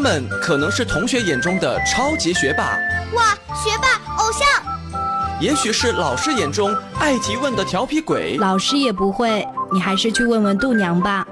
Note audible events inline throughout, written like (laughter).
们可能是同学眼中的超级学霸，哇，学霸偶像；也许是老师眼中爱提问的调皮鬼，老师也不会，你还是去问问度娘吧。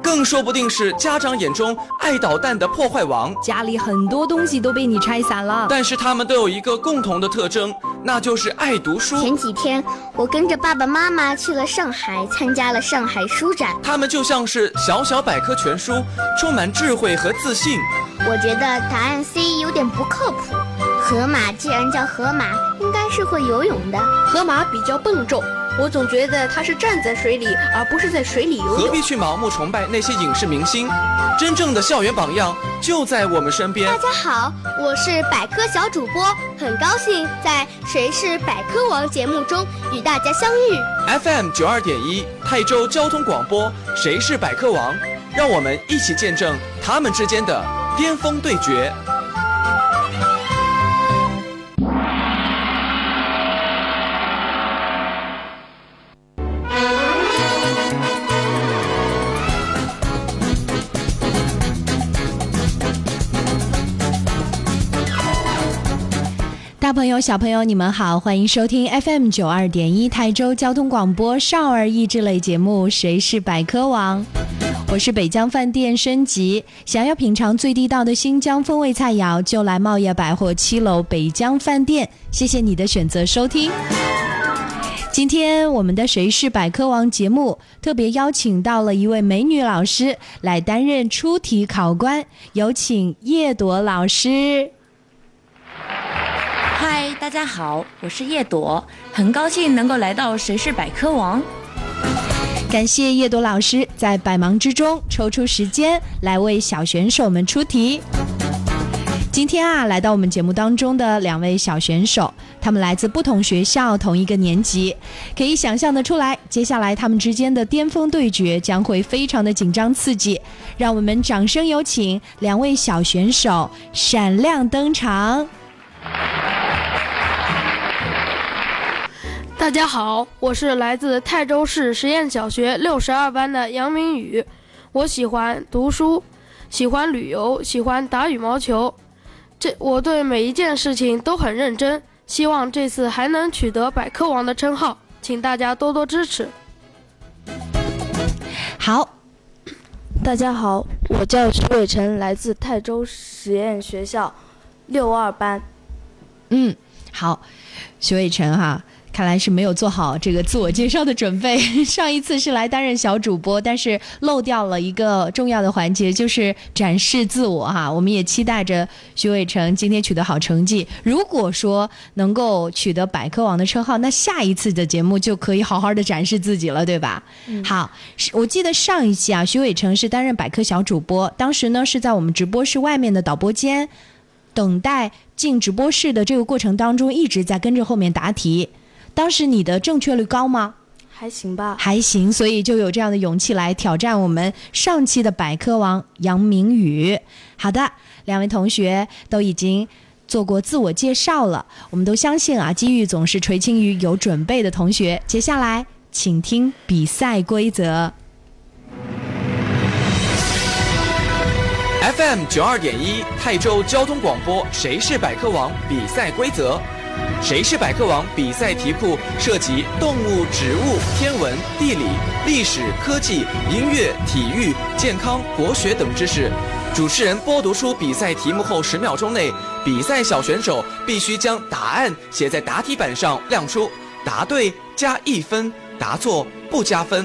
更说不定是家长眼中爱捣蛋的破坏王，家里很多东西都被你拆散了。但是他们都有一个共同的特征，那就是爱读书。前几天我跟着爸爸妈妈去了上海，参加了上海书展。他们就像是小小百科全书，充满智慧和自信。我觉得答案 C 有点不靠谱。河马既然叫河马，应该是会游泳的。河马比较笨重。我总觉得它是站在水里，而不是在水里游泳。何必去盲目崇拜那些影视明星？真正的校园榜样就在我们身边。大家好，我是百科小主播，很高兴在《谁是百科王》节目中与大家相遇。FM 九二点一泰州交通广播，《谁是百科王》，让我们一起见证他们之间的巅峰对决。大朋友、小朋友，你们好，欢迎收听 FM 九二点一泰州交通广播少儿益智类节目《谁是百科王》。我是北疆饭店升级，想要品尝最地道的新疆风味菜肴，就来茂业百货七楼北疆饭店。谢谢你的选择收听。今天我们的《谁是百科王》节目特别邀请到了一位美女老师来担任出题考官，有请叶朵老师。大家好，我是叶朵，很高兴能够来到《谁是百科王》。感谢叶朵老师在百忙之中抽出时间来为小选手们出题。今天啊，来到我们节目当中的两位小选手，他们来自不同学校，同一个年级，可以想象得出来，接下来他们之间的巅峰对决将会非常的紧张刺激。让我们掌声有请两位小选手闪亮登场。大家好，我是来自泰州市实验小学六十二班的杨明宇。我喜欢读书，喜欢旅游，喜欢打羽毛球。这我对每一件事情都很认真，希望这次还能取得百科王的称号，请大家多多支持。好，大家好，我叫徐伟成，来自泰州实验学校六二班。嗯，好，徐伟成哈。看来是没有做好这个自我介绍的准备。(laughs) 上一次是来担任小主播，但是漏掉了一个重要的环节，就是展示自我哈。我们也期待着徐伟成今天取得好成绩。如果说能够取得百科王的称号，那下一次的节目就可以好好的展示自己了，对吧？好，我记得上一期啊，徐伟成是担任百科小主播，当时呢是在我们直播室外面的导播间，等待进直播室的这个过程当中，一直在跟着后面答题。当时你的正确率高吗？还行吧，还行，所以就有这样的勇气来挑战我们上期的百科王杨明宇。好的，两位同学都已经做过自我介绍了，我们都相信啊，机遇总是垂青于有准备的同学。接下来，请听比赛规则。FM 九二点一泰州交通广播，谁是百科王？比赛规则。谁是百科王？比赛题库涉及动物、植物、天文、地理、历史、科技、音乐、体育、健康、国学等知识。主持人播读出比赛题目后，十秒钟内，比赛小选手必须将答案写在答题板上亮出，答对加一分，答错不加分。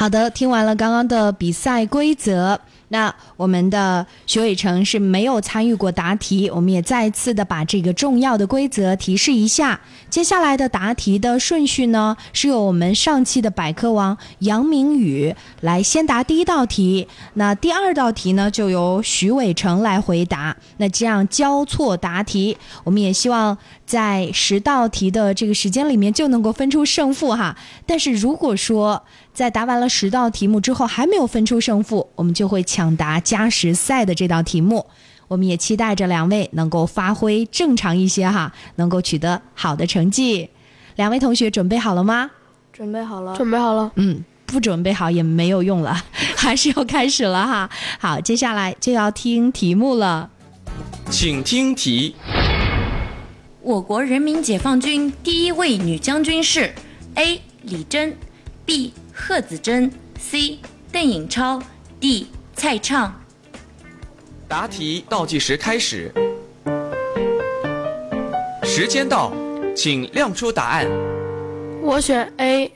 好的，听完了刚刚的比赛规则。那我们的徐伟成是没有参与过答题，我们也再次的把这个重要的规则提示一下。接下来的答题的顺序呢，是由我们上期的百科王杨明宇来先答第一道题，那第二道题呢就由徐伟成来回答。那这样交错答题，我们也希望在十道题的这个时间里面就能够分出胜负哈。但是如果说在答完了十道题目之后还没有分出胜负，我们就会抢答加时赛的这道题目。我们也期待着两位能够发挥正常一些哈，能够取得好的成绩。两位同学准备好了吗？准备好了。准备好了。嗯，不准备好也没有用了，(laughs) 还是要开始了哈。好，接下来就要听题目了。请听题。我国人民解放军第一位女将军是 A. 李珍，B. 贺子珍，C. 邓颖超，D. 蔡畅。答题倒计时开始，时间到，请亮出答案。我选 A。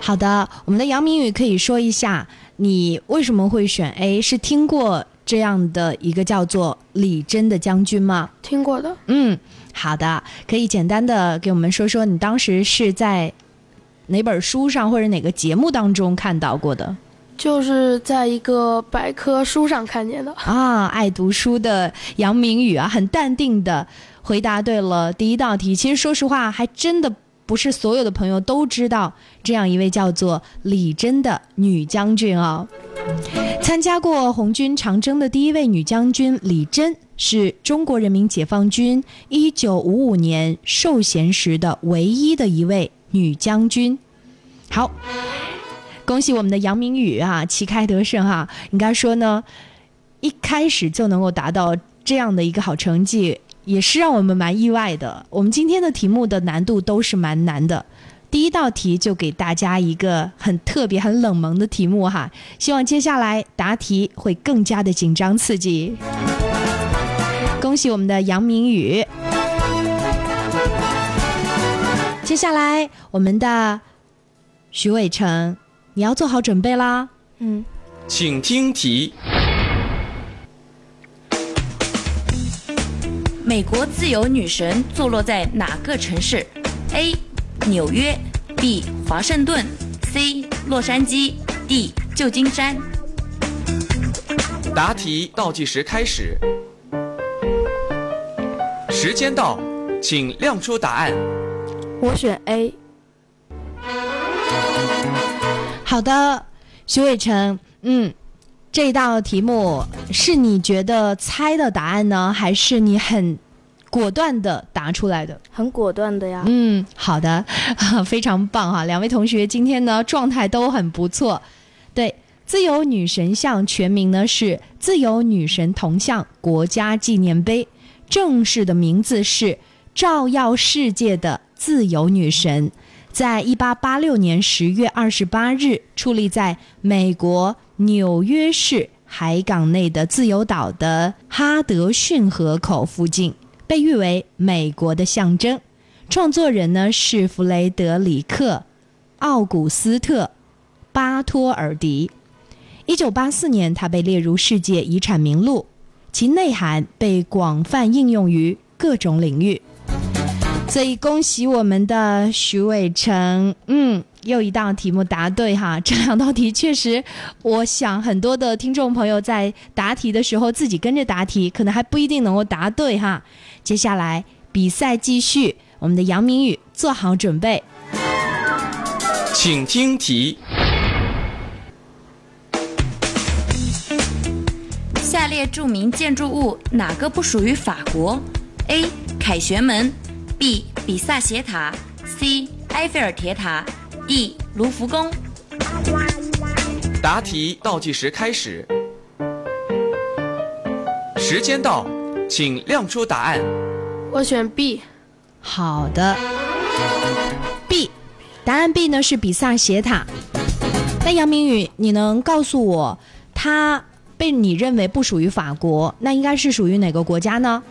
好的，我们的杨明宇可以说一下，你为什么会选 A？是听过这样的一个叫做李真的将军吗？听过的。嗯，好的，可以简单的给我们说说你当时是在哪本书上或者哪个节目当中看到过的？就是在一个百科书上看见的啊。爱读书的杨明宇啊，很淡定的回答对了第一道题。其实说实话，还真的。不是所有的朋友都知道这样一位叫做李珍的女将军啊。参加过红军长征的第一位女将军李珍，是中国人民解放军一九五五年授衔时的唯一的一位女将军。好，恭喜我们的杨明宇啊，旗开得胜哈！应该说呢，一开始就能够达到这样的一个好成绩。也是让我们蛮意外的。我们今天的题目的难度都是蛮难的，第一道题就给大家一个很特别、很冷门的题目哈。希望接下来答题会更加的紧张刺激。恭喜我们的杨明宇。接下来我们的徐伟成，你要做好准备啦。嗯，请听题。美国自由女神坐落在哪个城市？A. 纽约 B. 华盛顿 C. 洛杉矶 D. 旧金山。答题倒计时开始，时间到，请亮出答案。我选 A。好的，徐伟成，嗯。这道题目是你觉得猜的答案呢，还是你很果断的答出来的？很果断的呀。嗯，好的，(laughs) 非常棒哈！两位同学今天呢状态都很不错。对，自由女神像全名呢是自由女神铜像国家纪念碑，正式的名字是照耀世界的自由女神，在一八八六年十月二十八日矗立在美国。纽约市海港内的自由岛的哈德逊河口附近，被誉为美国的象征。创作人呢是弗雷德里克·奥古斯特·巴托尔迪。一九八四年，他被列入世界遗产名录，其内涵被广泛应用于各种领域。所以，恭喜我们的徐伟成，嗯。又一道题目答对哈，这两道题确实，我想很多的听众朋友在答题的时候自己跟着答题，可能还不一定能够答对哈。接下来比赛继续，我们的杨明宇做好准备，请听题：下列著名建筑物哪个不属于法国？A. 凯旋门 B. 比萨斜塔 C. 埃菲尔铁塔。，D. 卢浮宫。答题倒计时开始，时间到，请亮出答案。我选 B。好的，B，答案 B 呢是比萨斜塔。那杨明宇，你能告诉我，它被你认为不属于法国，那应该是属于哪个国家呢？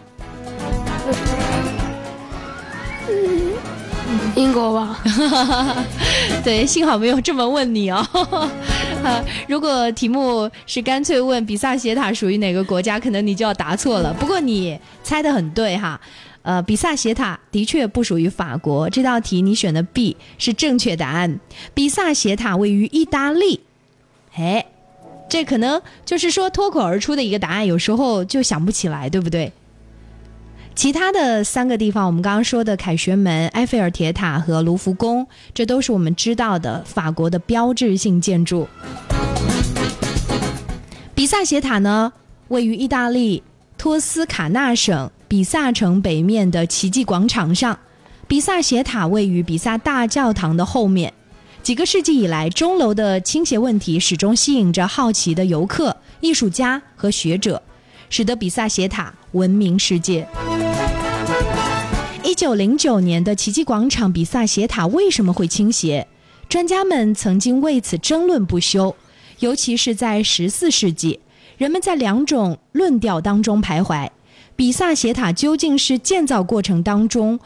英国吧，(laughs) 对，幸好没有这么问你哦。啊，(laughs) 如果题目是干脆问比萨斜塔属于哪个国家，可能你就要答错了。不过你猜的很对哈，呃，比萨斜塔的确不属于法国。这道题你选的 B 是正确答案。比萨斜塔位于意大利。哎，这可能就是说脱口而出的一个答案，有时候就想不起来，对不对？其他的三个地方，我们刚刚说的凯旋门、埃菲尔铁塔和卢浮宫，这都是我们知道的法国的标志性建筑。比萨斜塔呢，位于意大利托斯卡纳省比萨城北面的奇迹广场上。比萨斜塔位于比萨大教堂的后面。几个世纪以来，钟楼的倾斜问题始终吸引着好奇的游客、艺术家和学者，使得比萨斜塔闻名世界。一九零九年的奇迹广场比萨斜塔为什么会倾斜？专家们曾经为此争论不休，尤其是在十四世纪，人们在两种论调当中徘徊：比萨斜塔究竟是建造过程当中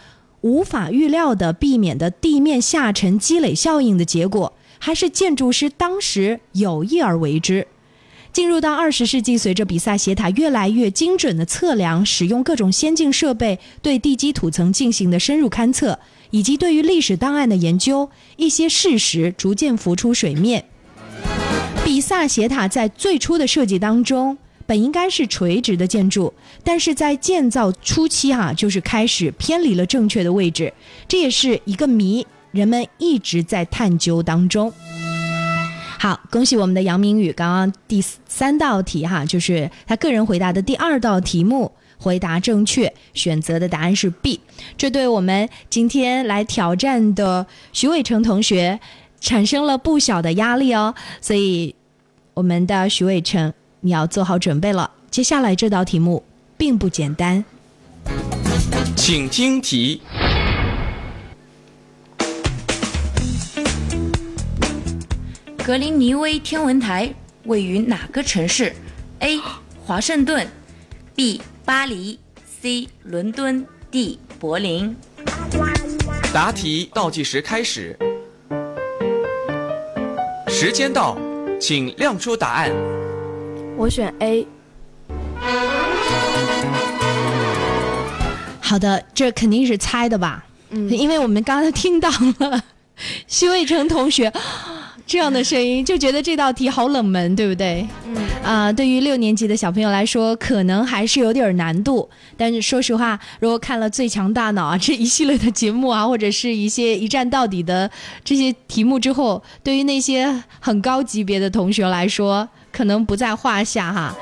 无法预料的避免的地面下沉积累效应的结果，还是建筑师当时有意而为之？进入到二十世纪，随着比萨斜塔越来越精准的测量，使用各种先进设备对地基土层进行的深入勘测，以及对于历史档案的研究，一些事实逐渐浮出水面。比萨斜塔在最初的设计当中，本应该是垂直的建筑，但是在建造初期哈，就是开始偏离了正确的位置，这也是一个谜，人们一直在探究当中。好，恭喜我们的杨明宇，刚刚第三道题哈，就是他个人回答的第二道题目，回答正确，选择的答案是 B，这对我们今天来挑战的徐伟成同学产生了不小的压力哦，所以我们的徐伟成，你要做好准备了，接下来这道题目并不简单，请听题。格林尼威天文台位于哪个城市？A. 华盛顿 B. 巴黎 C. 伦敦 D. 柏林。答题倒计时开始，时间到，请亮出答案。我选 A。好的，这肯定是猜的吧？嗯，因为我们刚才听到了 (laughs) 徐伟成同学。这样的声音就觉得这道题好冷门，对不对？嗯啊，对于六年级的小朋友来说，可能还是有点难度。但是说实话，如果看了《最强大脑》啊这一系列的节目啊，或者是一些一站到底的这些题目之后，对于那些很高级别的同学来说，可能不在话下哈。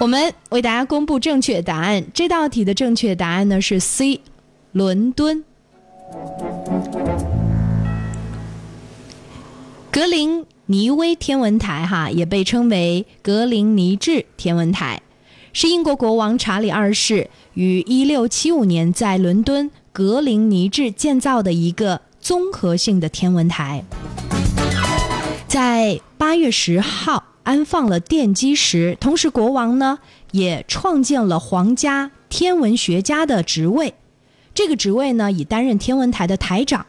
我们为大家公布正确答案，这道题的正确答案呢是 C，伦敦。格林尼威天文台，哈，也被称为格林尼治天文台，是英国国王查理二世于1675年在伦敦格林尼治建造的一个综合性的天文台。在8月10号安放了奠基石，同时国王呢也创建了皇家天文学家的职位。这个职位呢，以担任天文台的台长。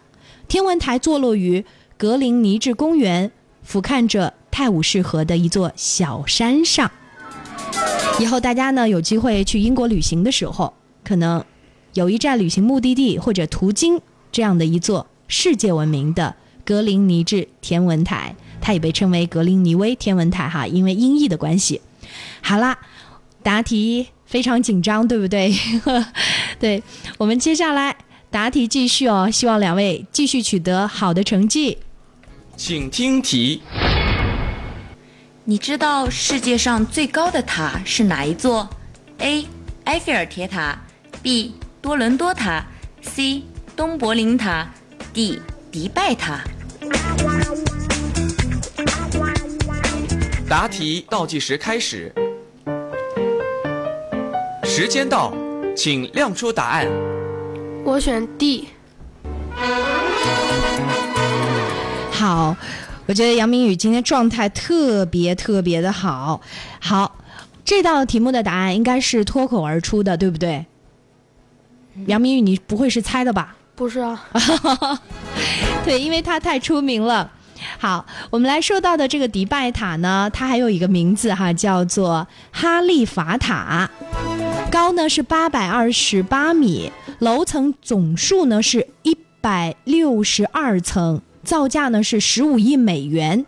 天文台坐落于。格林尼治公园俯瞰着泰晤士河的一座小山上。以后大家呢有机会去英国旅行的时候，可能有一站旅行目的地或者途经这样的一座世界闻名的格林尼治天文台，它也被称为格林尼威天文台哈，因为音译的关系。好啦，答题非常紧张，对不对？(laughs) 对我们接下来答题继续哦，希望两位继续取得好的成绩。请听题。你知道世界上最高的塔是哪一座？A. 埃菲尔铁塔 B. 多伦多塔 C. 东柏林塔 D. 迪拜塔。答题倒计时开始，时间到，请亮出答案。我选 D。好，我觉得杨明宇今天状态特别特别的好。好，这道题目的答案应该是脱口而出的，对不对？杨明宇，你不会是猜的吧？不是啊。(laughs) 对，因为他太出名了。好，我们来说到的这个迪拜塔呢，它还有一个名字哈，叫做哈利法塔，高呢是八百二十八米，楼层总数呢是一百六十二层，造价呢是十五亿美元。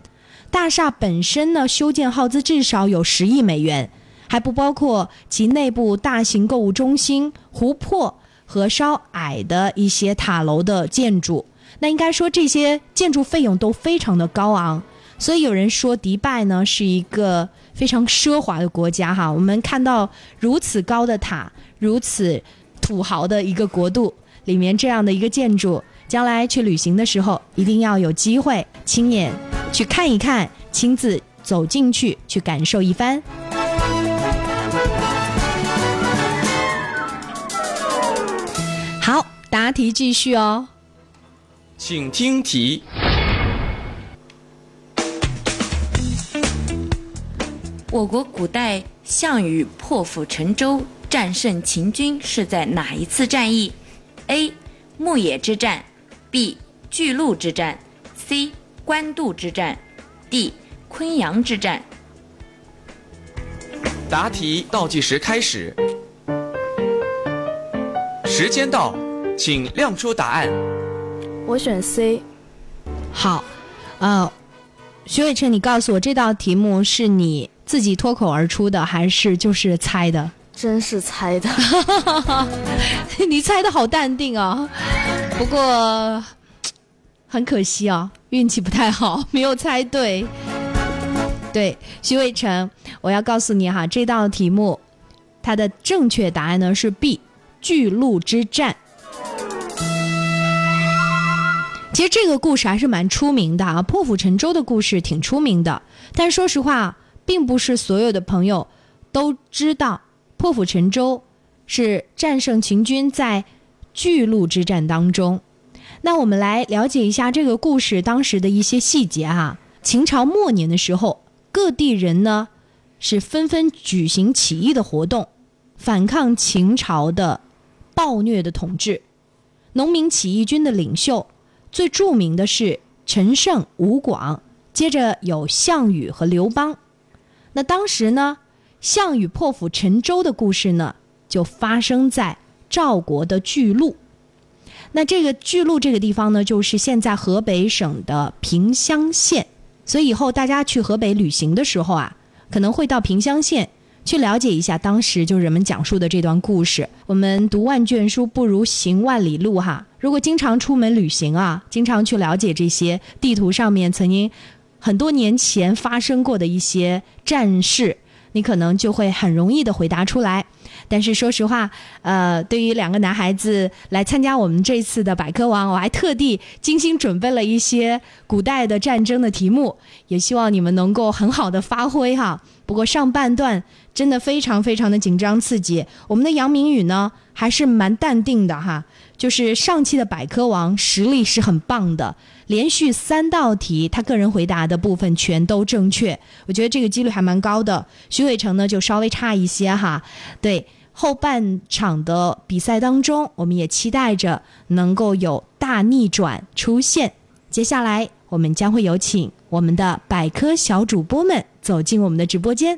大厦本身呢，修建耗资至少有十亿美元，还不包括其内部大型购物中心、湖泊和稍矮的一些塔楼的建筑。那应该说这些建筑费用都非常的高昂，所以有人说迪拜呢是一个非常奢华的国家哈。我们看到如此高的塔，如此土豪的一个国度里面这样的一个建筑，将来去旅行的时候一定要有机会亲眼。去看一看，亲自走进去，去感受一番。好，答题继续哦。请听题：我国古代项羽破釜沉舟、战胜秦军是在哪一次战役？A. 牧野之战，B. 巨鹿之战，C. 官渡之战，D. 昆阳之战。答题倒计时开始，时间到，请亮出答案。我选 C。好，呃，徐伟成，你告诉我这道题目是你自己脱口而出的，还是就是猜的？真是猜的。(laughs) 你猜的好淡定啊，不过很可惜啊。运气不太好，没有猜对。对，徐伟成，我要告诉你哈，这道题目它的正确答案呢是 B，巨鹿之战。其实这个故事还是蛮出名的啊，破釜沉舟的故事挺出名的。但说实话，并不是所有的朋友都知道破釜沉舟是战胜秦军在巨鹿之战当中。那我们来了解一下这个故事当时的一些细节哈。秦朝末年的时候，各地人呢是纷纷举行起义的活动，反抗秦朝的暴虐的统治。农民起义军的领袖最著名的是陈胜、吴广，接着有项羽和刘邦。那当时呢，项羽破釜沉舟的故事呢，就发生在赵国的巨鹿。那这个巨鹿这个地方呢，就是现在河北省的平乡县。所以以后大家去河北旅行的时候啊，可能会到平乡县去了解一下当时就是人们讲述的这段故事。我们读万卷书不如行万里路哈。如果经常出门旅行啊，经常去了解这些地图上面曾经很多年前发生过的一些战事，你可能就会很容易的回答出来。但是说实话，呃，对于两个男孩子来参加我们这次的百科王，我还特地精心准备了一些古代的战争的题目，也希望你们能够很好的发挥哈。不过上半段真的非常非常的紧张刺激，我们的杨明宇呢还是蛮淡定的哈。就是上期的百科王实力是很棒的，连续三道题他个人回答的部分全都正确，我觉得这个几率还蛮高的。徐伟成呢就稍微差一些哈，对。后半场的比赛当中，我们也期待着能够有大逆转出现。接下来，我们将会有请我们的百科小主播们走进我们的直播间，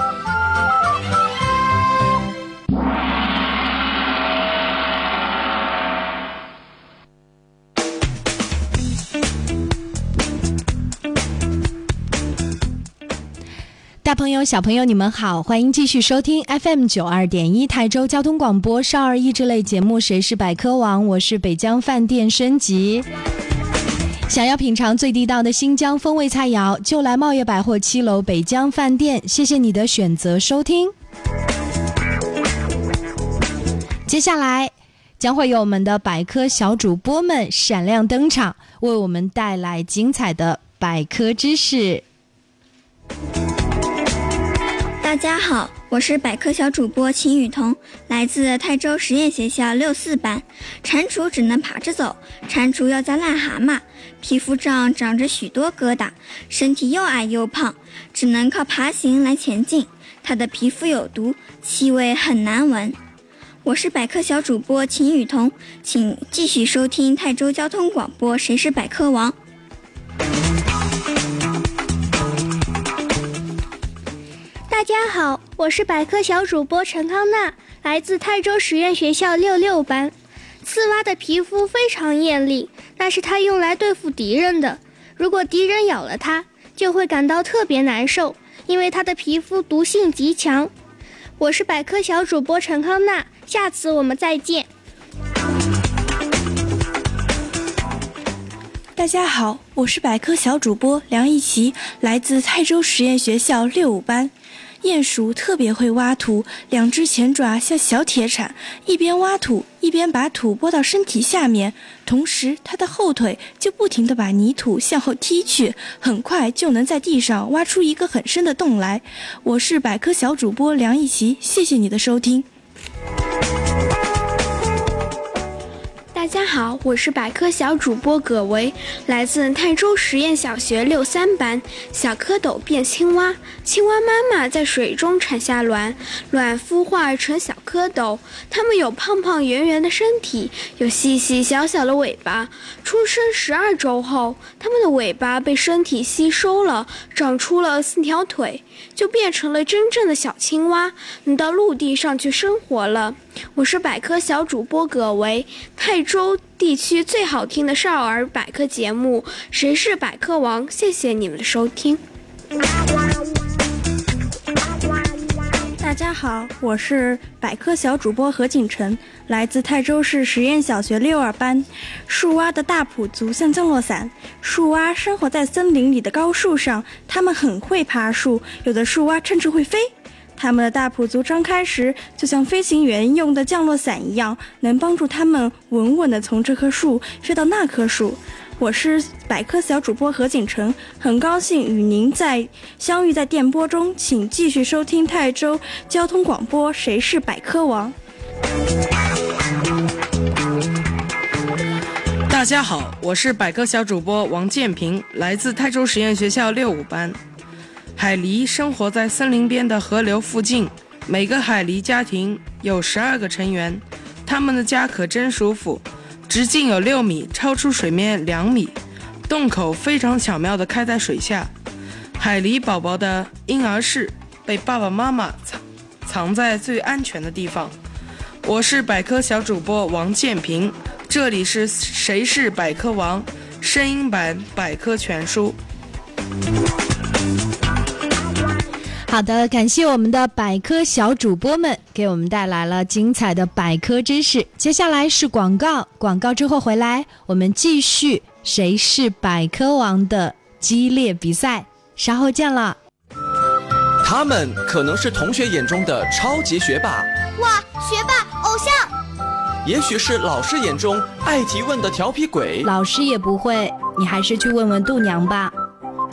大朋友、小朋友，你们好，欢迎继续收听 FM 九二点一台州交通广播少儿益智类节目《谁是百科王》，我是北疆饭店升级。想要品尝最地道的新疆风味菜肴，就来茂业百货七楼北疆饭店。谢谢你的选择收听。接下来将会有我们的百科小主播们闪亮登场，为我们带来精彩的百科知识。大家好，我是百科小主播秦雨桐，来自泰州实验学校六四班。蟾蜍只能爬着走，蟾蜍要叫癞蛤蟆，皮肤上长着许多疙瘩，身体又矮又胖，只能靠爬行来前进。它的皮肤有毒，气味很难闻。我是百科小主播秦雨桐，请继续收听泰州交通广播《谁是百科王》。大家好，我是百科小主播陈康娜，来自泰州实验学校六六班。刺蛙的皮肤非常艳丽，那是它用来对付敌人的。如果敌人咬了它，就会感到特别难受，因为它的皮肤毒性极强。我是百科小主播陈康娜，下次我们再见。大家好，我是百科小主播梁一琪，来自泰州实验学校六五班。鼹鼠特别会挖土，两只前爪像小铁铲，一边挖土一边把土拨到身体下面，同时它的后腿就不停地把泥土向后踢去，很快就能在地上挖出一个很深的洞来。我是百科小主播梁一琪，谢谢你的收听。大家好，我是百科小主播葛维，来自泰州实验小学六三班。小蝌蚪变青蛙，青蛙妈妈在水中产下卵，卵孵化成小蝌蚪。它们有胖胖圆圆的身体，有细细小小的尾巴。出生十二周后，它们的尾巴被身体吸收了，长出了四条腿，就变成了真正的小青蛙，你到陆地上去生活了。我是百科小主播葛维，泰州地区最好听的少儿百科节目《谁是百科王》，谢谢你们的收听。大家好，我是百科小主播何景晨，来自泰州市实验小学六二班。树蛙的大蹼足像降落伞，树蛙生活在森林里的高树上，它们很会爬树，有的树蛙甚至会飞。它们的大蹼足张开时，就像飞行员用的降落伞一样，能帮助它们稳稳地从这棵树飞到那棵树。我是百科小主播何景成，很高兴与您在相遇在电波中，请继续收听泰州交通广播《谁是百科王》。大家好，我是百科小主播王建平，来自泰州实验学校六五班。海狸生活在森林边的河流附近，每个海狸家庭有十二个成员，他们的家可真舒服。直径有六米，超出水面两米，洞口非常巧妙地开在水下。海狸宝宝的婴儿室被爸爸妈妈藏藏在最安全的地方。我是百科小主播王建平，这里是谁是百科王声音版百科全书。好的，感谢我们的百科小主播们给我们带来了精彩的百科知识。接下来是广告，广告之后回来，我们继续谁是百科王的激烈比赛。稍后见了。他们可能是同学眼中的超级学霸，哇，学霸偶像；也许是老师眼中爱提问的调皮鬼，老师也不会，你还是去问问度娘吧。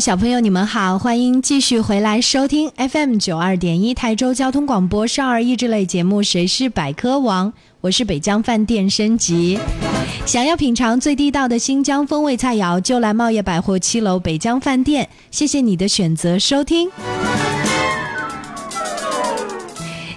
小朋友，你们好，欢迎继续回来收听 FM 九二点一台州交通广播少儿益智类节目《谁是百科王》，我是北疆饭店升级。想要品尝最地道的新疆风味菜肴，就来茂业百货七楼北疆饭店。谢谢你的选择收听。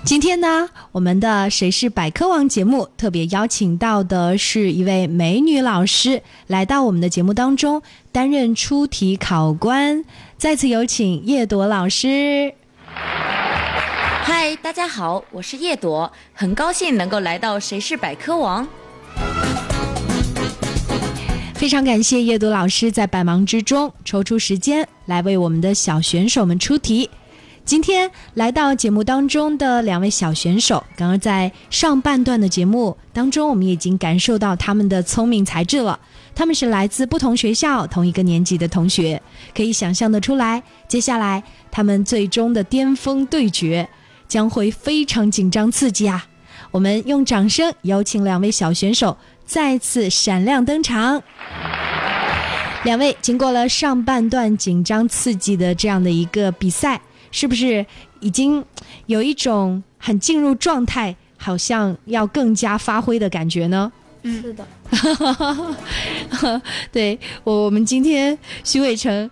今天呢，我们的《谁是百科王》节目特别邀请到的是一位美女老师，来到我们的节目当中担任出题考官。再次有请叶朵老师。嗨，大家好，我是叶朵，很高兴能够来到《谁是百科王》。非常感谢叶朵老师在百忙之中抽出时间来为我们的小选手们出题。今天来到节目当中的两位小选手，刚刚在上半段的节目当中，我们已经感受到他们的聪明才智了。他们是来自不同学校、同一个年级的同学，可以想象得出来，接下来他们最终的巅峰对决将会非常紧张刺激啊！我们用掌声有请两位小选手再次闪亮登场。两位经过了上半段紧张刺激的这样的一个比赛。是不是已经有一种很进入状态，好像要更加发挥的感觉呢？嗯，是的。(laughs) 对我，我们今天徐伟成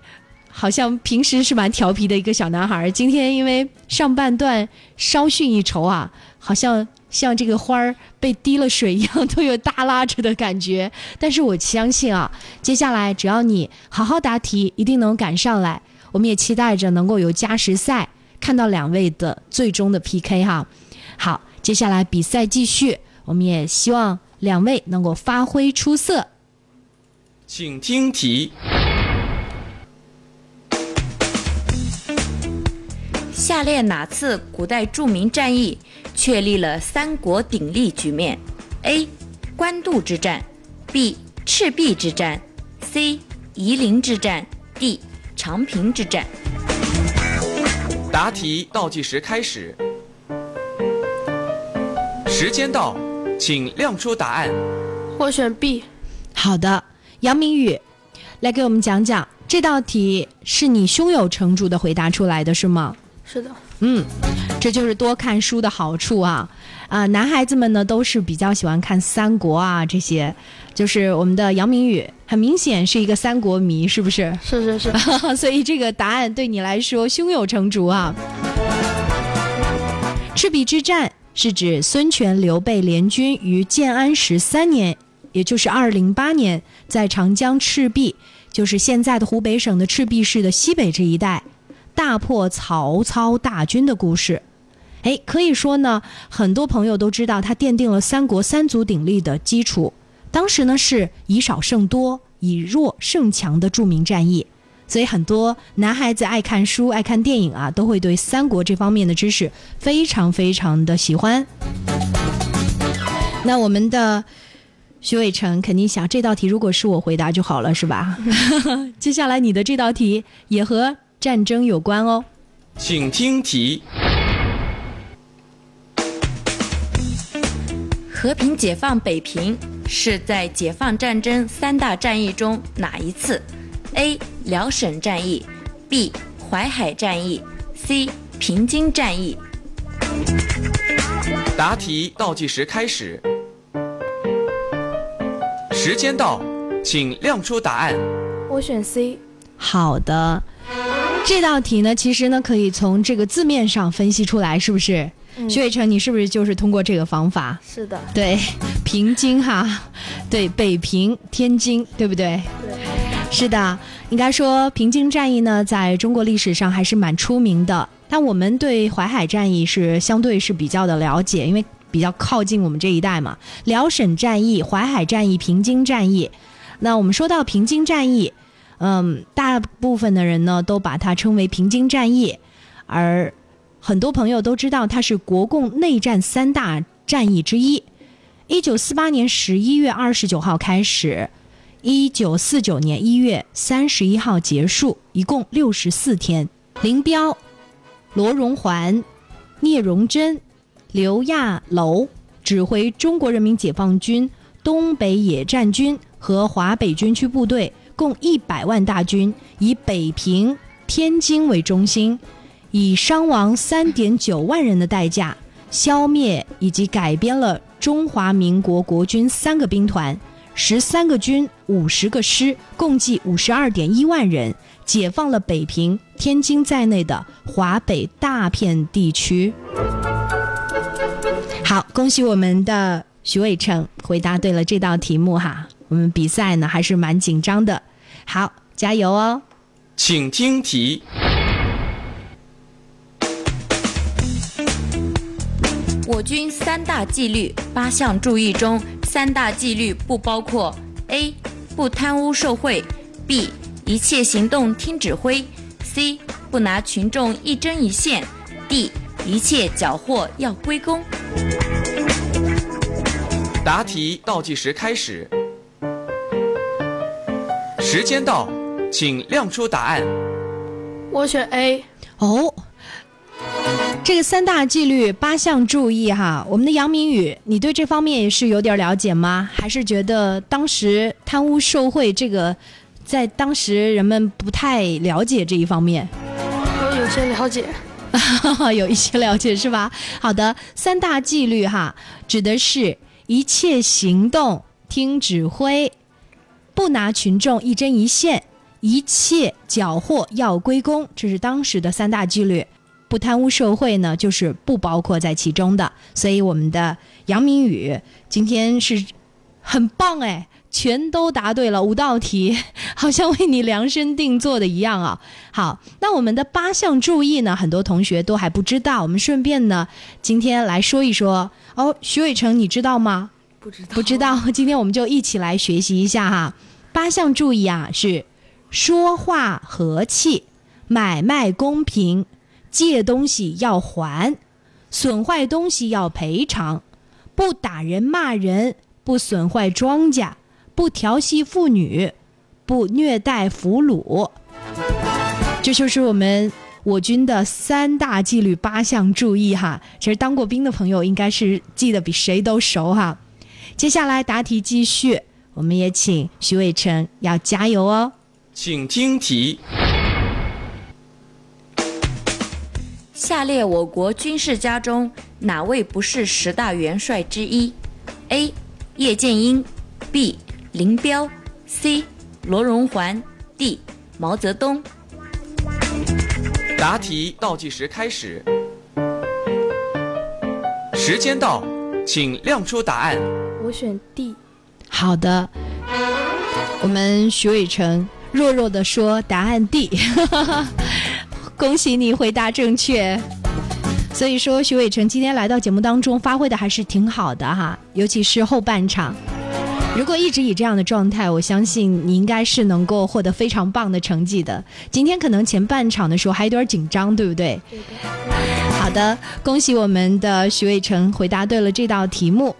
好像平时是蛮调皮的一个小男孩，今天因为上半段稍逊一筹啊，好像像这个花儿被滴了水一样，都有耷拉着的感觉。但是我相信啊，接下来只要你好好答题，一定能赶上来。我们也期待着能够有加时赛，看到两位的最终的 PK 哈。好，接下来比赛继续，我们也希望两位能够发挥出色。请听题：下列哪次古代著名战役确立了三国鼎立局面？A. 官渡之战，B. 赤壁之战，C. 夷陵之战，D. 长平之战。答题倒计时开始，时间到，请亮出答案。我选 B。好的，杨明宇，来给我们讲讲这道题是你胸有成竹的回答出来的是吗？是的。嗯，这就是多看书的好处啊！啊，男孩子们呢都是比较喜欢看三国啊这些，就是我们的杨明宇很明显是一个三国迷，是不是？是是是。(laughs) 所以这个答案对你来说胸有成竹啊！赤壁之战是指孙权、刘备联军于建安十三年，也就是二零八年，在长江赤壁，就是现在的湖北省的赤壁市的西北这一带。大破曹操大军的故事，哎，可以说呢，很多朋友都知道，它奠定了三国三足鼎立的基础。当时呢是以少胜多、以弱胜强的著名战役，所以很多男孩子爱看书、爱看电影啊，都会对三国这方面的知识非常非常的喜欢。那我们的徐伟成肯定想，这道题如果是我回答就好了，是吧？(laughs) 接下来你的这道题也和。战争有关哦，请听题：和平解放北平是在解放战争三大战役中哪一次？A. 辽沈战役，B. 淮海战役，C. 平津战役。答题倒计时开始，时间到，请亮出答案。我选 C。好的。这道题呢，其实呢可以从这个字面上分析出来，是不是？徐伟成，你是不是就是通过这个方法？是的。对，平津哈，对，北平、天津，对不对？对。是的，应该说平津战役呢，在中国历史上还是蛮出名的。但我们对淮海战役是相对是比较的了解，因为比较靠近我们这一带嘛。辽沈战役、淮海战役、平津战役，那我们说到平津战役。嗯，大部分的人呢都把它称为平津战役，而很多朋友都知道它是国共内战三大战役之一。一九四八年十一月二十九号开始，一九四九年一月三十一号结束，一共六十四天。林彪、罗荣桓、聂荣臻、刘亚楼指挥中国人民解放军东北野战军和华北军区部队，共一百万大军，以北平、天津为中心，以伤亡三点九万人的代价，消灭以及改编了中华民国国军三个兵团。十三个军、五十个师，共计五十二点一万人，解放了北平、天津在内的华北大片地区。好，恭喜我们的徐伟成回答对了这道题目哈。我们比赛呢还是蛮紧张的，好，加油哦！请听题。我军三大纪律八项注意中，三大纪律不包括：A. 不贪污受贿；B. 一切行动听指挥；C. 不拿群众一针一线；D. 一切缴获要归公。答题倒计时开始，时间到，请亮出答案。我选 A。哦。这个三大纪律八项注意哈，我们的杨明宇，你对这方面也是有点了解吗？还是觉得当时贪污受贿这个，在当时人们不太了解这一方面？我有些了解，(laughs) 有一些了解是吧？好的，三大纪律哈，指的是一切行动听指挥，不拿群众一针一线，一切缴获要归公，这是当时的三大纪律。不贪污受贿呢，就是不包括在其中的。所以我们的杨明宇今天是很棒哎，全都答对了五道题，好像为你量身定做的一样啊。好，那我们的八项注意呢，很多同学都还不知道，我们顺便呢今天来说一说哦。徐伟成，你知道吗？不知道，不知道。今天我们就一起来学习一下哈。八项注意啊，是说话和气，买卖公平。借东西要还，损坏东西要赔偿，不打人骂人，不损坏庄稼，不调戏妇女，不虐待俘虏。这就是我们我军的三大纪律八项注意哈。其实当过兵的朋友应该是记得比谁都熟哈。接下来答题继续，我们也请徐伟成要加油哦。请听题。下列我国军事家中哪位不是十大元帅之一？A. 叶剑英，B. 林彪，C. 罗荣桓，D. 毛泽东。答题倒计时开始，时间到，请亮出答案。我选 D。好的，我们徐伟成弱弱的说答案 D。(laughs) 恭喜你回答正确，所以说徐伟成今天来到节目当中发挥的还是挺好的哈，尤其是后半场。如果一直以这样的状态，我相信你应该是能够获得非常棒的成绩的。今天可能前半场的时候还有点紧张，对不对？好的，恭喜我们的徐伟成回答对了这道题目。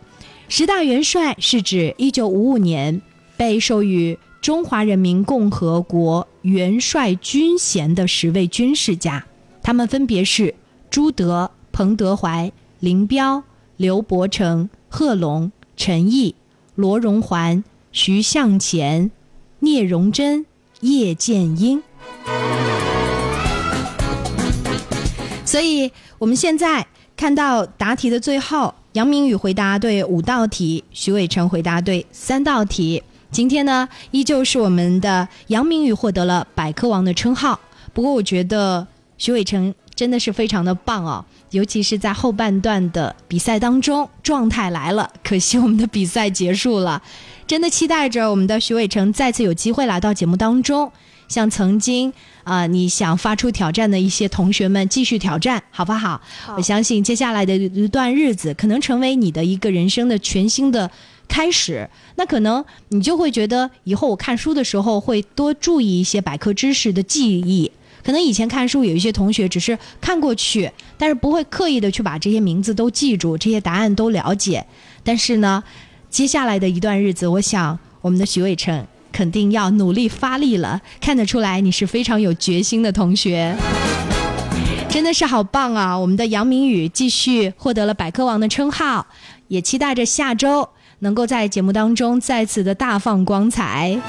十大元帅是指一九五五年被授予。中华人民共和国元帅军衔的十位军事家，他们分别是朱德、彭德怀、林彪、刘伯承、贺龙、陈毅、罗荣桓、徐向前、聂荣臻、叶剑英。所以，我们现在看到答题的最后，杨明宇回答对五道题，徐伟成回答对三道题。今天呢，依旧是我们的杨明宇获得了百科王的称号。不过，我觉得徐伟成真的是非常的棒哦，尤其是在后半段的比赛当中，状态来了。可惜我们的比赛结束了，真的期待着我们的徐伟成再次有机会来到节目当中，向曾经啊你想发出挑战的一些同学们继续挑战，好不好？好。我相信接下来的一段日子，可能成为你的一个人生的全新的。开始，那可能你就会觉得以后我看书的时候会多注意一些百科知识的记忆。可能以前看书有一些同学只是看过去，但是不会刻意的去把这些名字都记住，这些答案都了解。但是呢，接下来的一段日子，我想我们的徐伟成肯定要努力发力了。看得出来你是非常有决心的同学，真的是好棒啊！我们的杨明宇继续获得了百科王的称号，也期待着下周能够在节目当中再次的大放光彩。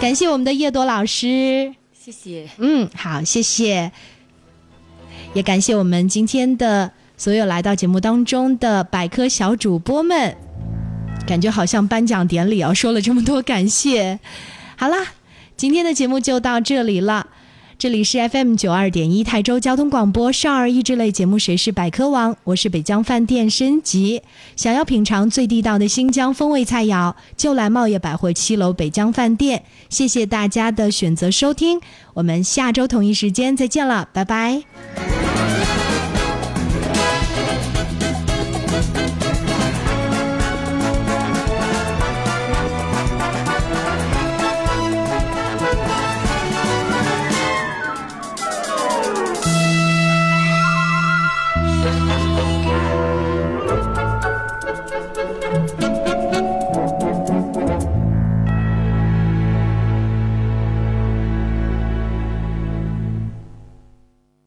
感谢我们的叶朵老师，谢谢。嗯，好，谢谢。也感谢我们今天的所有来到节目当中的百科小主播们，感觉好像颁奖典礼啊，说了这么多感谢。好啦，今天的节目就到这里了。这里是 FM 九二点一泰州交通广播少儿益智类节目《谁是百科王》，我是北疆饭店申吉。想要品尝最地道的新疆风味菜肴，就来茂业百货七楼北疆饭店。谢谢大家的选择收听，我们下周同一时间再见了，拜拜。